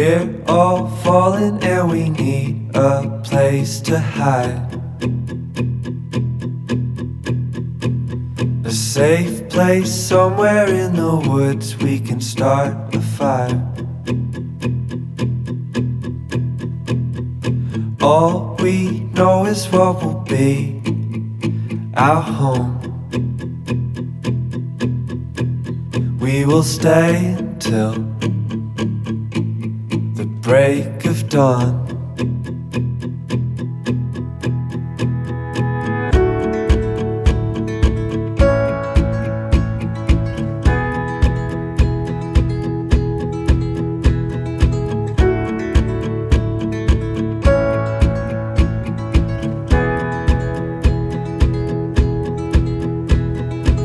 We're all falling and we need a place to hide. A safe place somewhere in the woods we can start a fire. All we know is what will be our home. We will stay the break of dawn.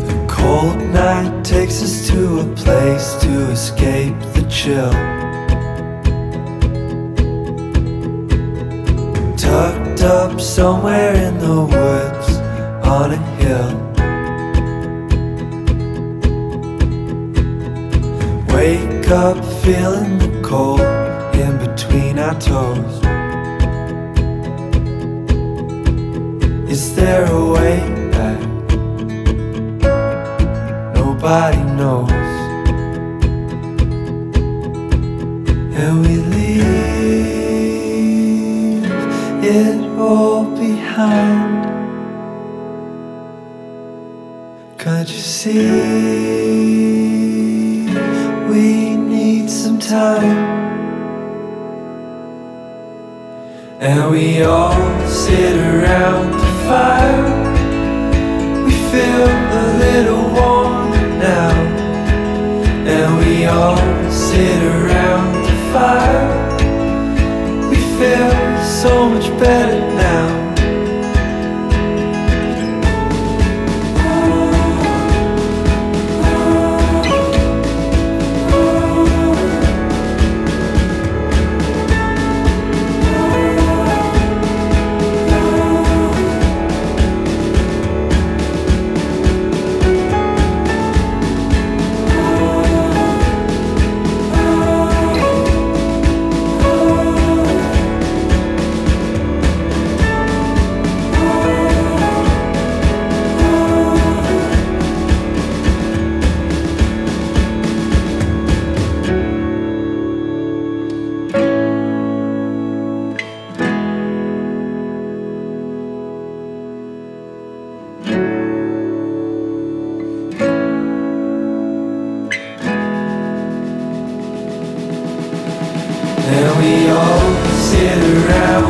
The cold night takes us to a place to escape the chill. Tucked up somewhere in the woods on a hill. Wake up feeling the cold in between our toes. Is there a way back? Nobody knows. And we leave it all behind. Can't you see? We need some time. And we all sit around the fire. We feel a little warmer now. And we all sit better And we all sit around